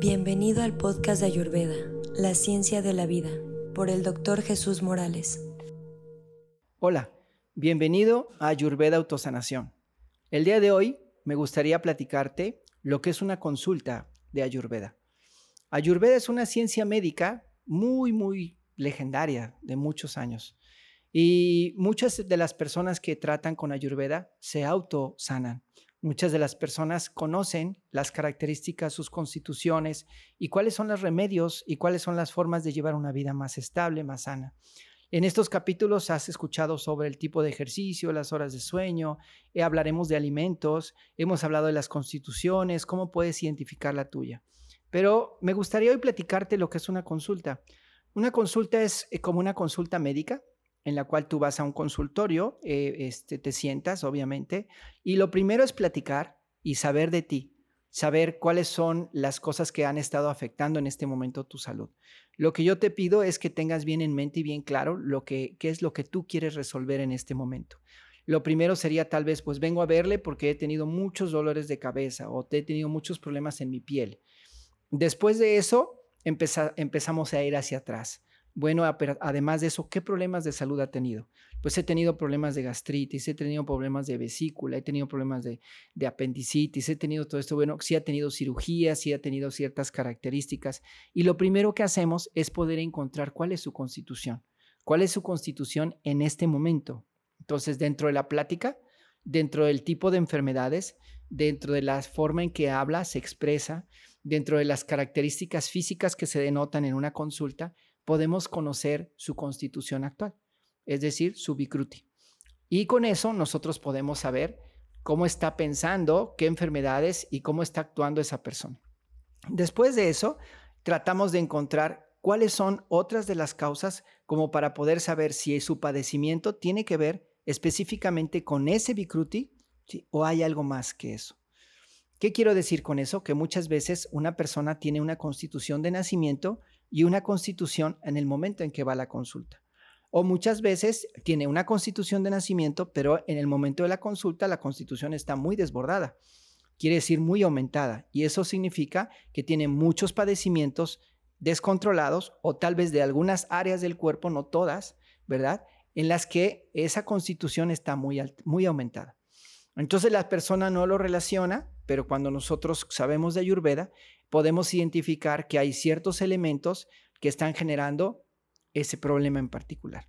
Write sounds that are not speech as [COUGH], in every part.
Bienvenido al podcast de Ayurveda, La Ciencia de la Vida, por el doctor Jesús Morales. Hola, bienvenido a Ayurveda Autosanación. El día de hoy me gustaría platicarte lo que es una consulta de Ayurveda. Ayurveda es una ciencia médica muy, muy legendaria de muchos años. Y muchas de las personas que tratan con Ayurveda se autosanan. Muchas de las personas conocen las características, sus constituciones y cuáles son los remedios y cuáles son las formas de llevar una vida más estable, más sana. En estos capítulos has escuchado sobre el tipo de ejercicio, las horas de sueño, eh, hablaremos de alimentos, hemos hablado de las constituciones, cómo puedes identificar la tuya. Pero me gustaría hoy platicarte lo que es una consulta. Una consulta es eh, como una consulta médica, en la cual tú vas a un consultorio, eh, este, te sientas, obviamente, y lo primero es platicar y saber de ti, saber cuáles son las cosas que han estado afectando en este momento tu salud. Lo que yo te pido es que tengas bien en mente y bien claro lo que qué es lo que tú quieres resolver en este momento. Lo primero sería tal vez, pues vengo a verle porque he tenido muchos dolores de cabeza o he tenido muchos problemas en mi piel. Después de eso, empezamos a ir hacia atrás. Bueno, además de eso, ¿qué problemas de salud ha tenido? Pues he tenido problemas de gastritis, he tenido problemas de vesícula, he tenido problemas de, apendicitis, he tenido todo esto. Bueno, sí ha tenido cirugía, sí ha tenido ciertas características. Y lo primero que hacemos es poder encontrar cuál es su constitución, cuál es su constitución en este momento. Entonces, dentro de la plática, dentro del tipo de enfermedades, dentro de la forma en que habla, se expresa, dentro de las características físicas que se denotan en una consulta, podemos conocer su constitución actual, es decir, su Vikruti. Y con eso nosotros podemos saber cómo está pensando, qué enfermedades y cómo está actuando esa persona. Después de eso, tratamos de encontrar cuáles son otras de las causas como para poder saber si su padecimiento tiene que ver específicamente con ese Vikruti o hay algo más que eso. ¿Qué quiero decir con eso? Que muchas veces una persona tiene una constitución de nacimiento y una constitución en el momento en que va la consulta. O muchas veces tiene una constitución de nacimiento, pero en el momento de la consulta la constitución está muy desbordada, quiere decir muy aumentada, y eso significa que tiene muchos padecimientos descontrolados o tal vez de algunas áreas del cuerpo, no todas, ¿verdad? En las que esa constitución está muy, muy aumentada. Entonces la persona no lo relaciona, pero cuando nosotros sabemos de Ayurveda, podemos identificar que hay ciertos elementos que están generando ese problema en particular.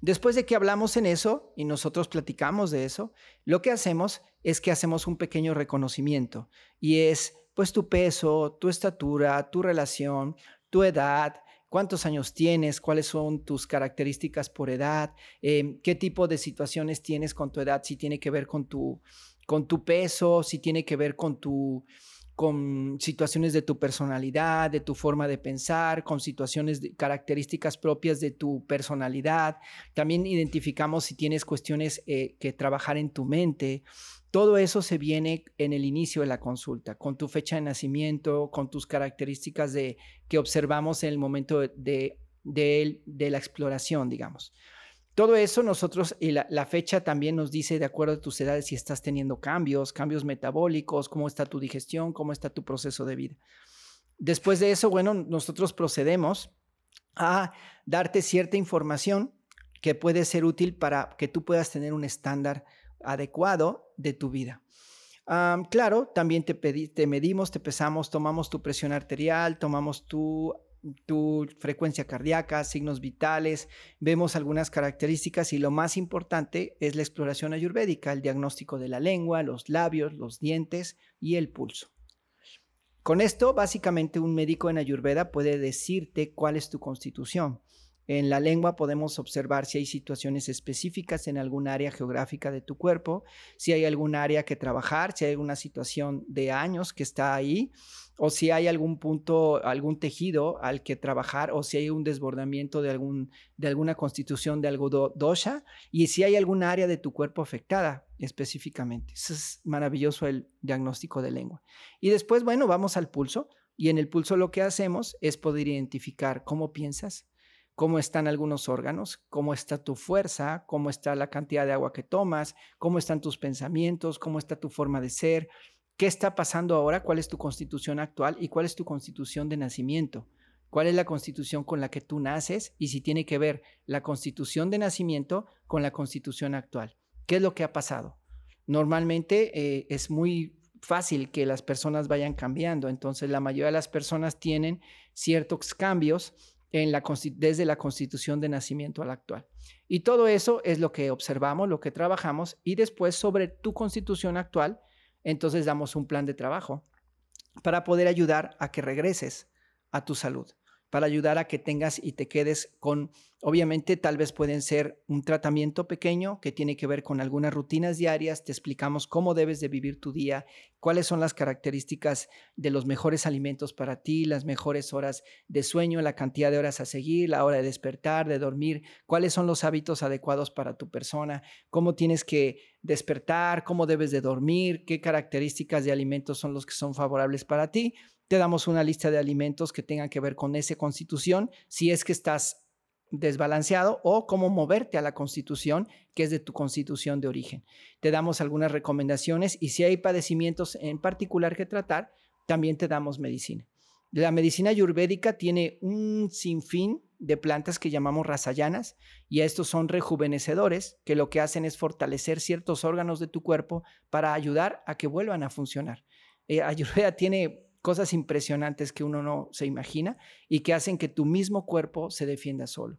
Después de que hablamos en eso y nosotros platicamos de eso, lo que hacemos es que hacemos un pequeño reconocimiento y es pues tu peso, tu estatura, tu relación, tu edad, cuántos años tienes, cuáles son tus características por edad, em, qué tipo de situaciones tienes con tu edad, si tiene que ver con tu, con tu peso, si tiene que ver con tu con situaciones de tu personalidad, de tu forma de pensar, con situaciones características propias de tu personalidad. También identificamos si tienes cuestiones eh, que trabajar en tu mente. Todo eso se viene en el inicio de la consulta, con tu fecha de nacimiento, con tus características de, que observamos en el momento de la exploración, digamos. Todo eso nosotros, y la, fecha también nos dice, de acuerdo a tus edades, si estás teniendo cambios, cambios metabólicos, cómo está tu digestión, cómo está tu proceso de vida. Después de eso, bueno, nosotros procedemos a darte cierta información que puede ser útil para que tú puedas tener un estándar adecuado de tu vida. claro, también te, te medimos, te pesamos, tomamos tu presión arterial, tomamos tu tu frecuencia cardíaca, signos vitales, vemos algunas características y lo más importante es la exploración ayurvédica, el diagnóstico de la lengua, los labios, los dientes y el pulso. Con esto, básicamente un médico en ayurveda puede decirte cuál es tu constitución. En la lengua podemos observar si hay situaciones específicas en algún área geográfica de tu cuerpo, si hay algún área que trabajar, si hay alguna situación de años que está ahí o si hay algún punto, algún tejido al que trabajar, o si hay un desbordamiento de, algún, de alguna constitución de algo dosha, y si hay algún área de tu cuerpo afectada específicamente. Eso es maravilloso el diagnóstico de lengua. Y después, bueno, vamos al pulso, y en el pulso lo que hacemos es poder identificar cómo piensas, cómo están algunos órganos, cómo está tu fuerza, cómo está la cantidad de agua que tomas, cómo están tus pensamientos, cómo está tu forma de ser, qué está pasando ahora, cuál es tu constitución actual y cuál es tu constitución de nacimiento. ¿Cuál es la constitución con la que tú naces y si tiene que ver la constitución de nacimiento con la constitución actual? ¿Qué es lo que ha pasado? Normalmente eh, es muy fácil que las personas vayan cambiando, entonces la mayoría de las personas tienen ciertos cambios en desde la constitución de nacimiento a la actual. Y todo eso es lo que observamos, lo que trabajamos y después sobre tu constitución actual, entonces damos un plan de trabajo para poder ayudar a que regreses a tu salud para ayudar a que tengas y te quedes con, obviamente tal vez pueden ser un tratamiento pequeño que tiene que ver con algunas rutinas diarias, te explicamos cómo debes de vivir tu día, cuáles son las características de los mejores alimentos para ti, las mejores horas de sueño, la cantidad de horas a seguir, la hora de despertar, de dormir, cuáles son los hábitos adecuados para tu persona, cómo tienes que despertar, cómo debes de dormir, qué características de alimentos son los que son favorables para ti. Te damos una lista de alimentos que tengan que ver con esa constitución, si es que estás desbalanceado o cómo moverte a la constitución que es de tu constitución de origen. Te damos algunas recomendaciones y si hay padecimientos en particular que tratar, también te damos medicina. La medicina ayurvédica tiene un sinfín de plantas que llamamos rasayanas y estos son rejuvenecedores que lo que hacen es fortalecer ciertos órganos de tu cuerpo para ayudar a que vuelvan a funcionar. Eh, Ayurveda [LAUGHS] tiene cosas impresionantes que uno no se imagina y que hacen que tu mismo cuerpo se defienda solo.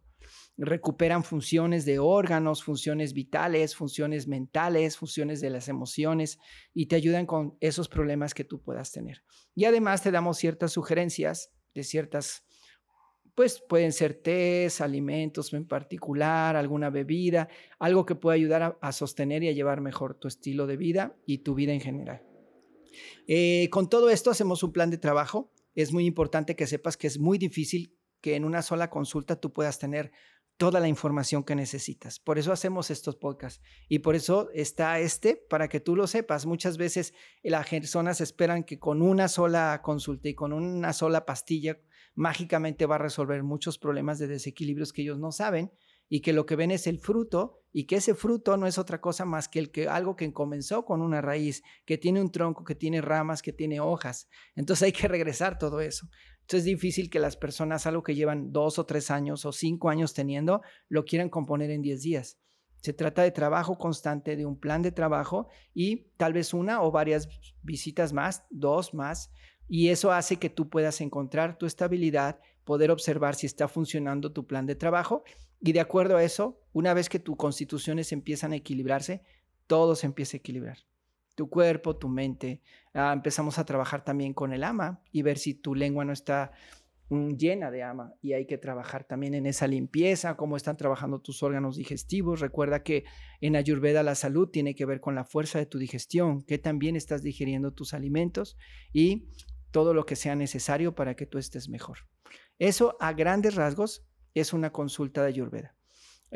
Recuperan funciones de órganos, funciones vitales, funciones mentales, funciones de las emociones y te ayudan con esos problemas que tú puedas tener. Y además te damos ciertas sugerencias de ciertas pues pueden ser tés, alimentos en particular, alguna bebida, algo que pueda ayudar a, sostener y a llevar mejor tu estilo de vida y tu vida en general. Eh, con todo esto hacemos un plan de trabajo. Es muy importante que sepas que es muy difícil que en una sola consulta tú puedas tener toda la información que necesitas. Por eso hacemos estos podcasts y por eso está este para que tú lo sepas. Muchas veces las personas esperan que con una sola consulta y con una sola pastilla mágicamente va a resolver muchos problemas de desequilibrios que ellos no saben y que lo que ven es el fruto y que ese fruto no es otra cosa más que, el que algo que comenzó con una raíz, que tiene un tronco, que tiene ramas, que tiene hojas. Entonces hay que regresar todo eso. Entonces es difícil que las personas algo que llevan dos o tres años o cinco años teniendo lo quieran componer en diez días. Se trata de trabajo constante, de un plan de trabajo y tal vez una o varias visitas más, dos más, y eso hace que tú puedas encontrar tu estabilidad, poder observar si está funcionando tu plan de trabajo y de acuerdo a eso, una vez que tus constituciones empiezan a equilibrarse, todo se empieza a equilibrar. Tu cuerpo, tu mente. Ah, empezamos a trabajar también con el ama y ver si tu lengua no está mm, llena de ama y hay que trabajar también en esa limpieza, cómo están trabajando tus órganos digestivos. Recuerda que en Ayurveda la salud tiene que ver con la fuerza de tu digestión, que también estás digiriendo tus alimentos y todo lo que sea necesario para que tú estés mejor. Eso a grandes rasgos es una consulta de Ayurveda.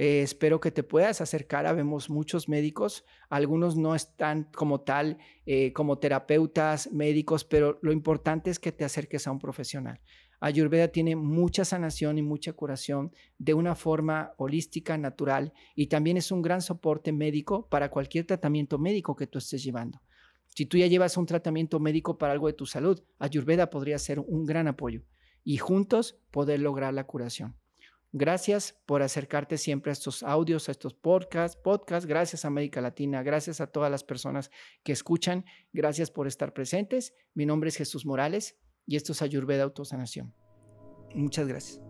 Eh, espero que te puedas acercar. Habemos muchos médicos, algunos no están como tal, eh, como terapeutas, médicos, pero lo importante es que te acerques a un profesional. Ayurveda tiene mucha sanación y mucha curación de una forma holística, natural, y también es un gran soporte médico para cualquier tratamiento médico que tú estés llevando. Si tú ya llevas un tratamiento médico para algo de tu salud, Ayurveda podría ser un gran apoyo y juntos poder lograr la curación. Gracias por acercarte siempre a estos audios, a estos podcasts, podcasts. Gracias a América Latina, gracias a todas las personas que escuchan. Gracias por estar presentes. Mi nombre es Jesús Morales y esto es Ayurveda Autosanación. Muchas gracias.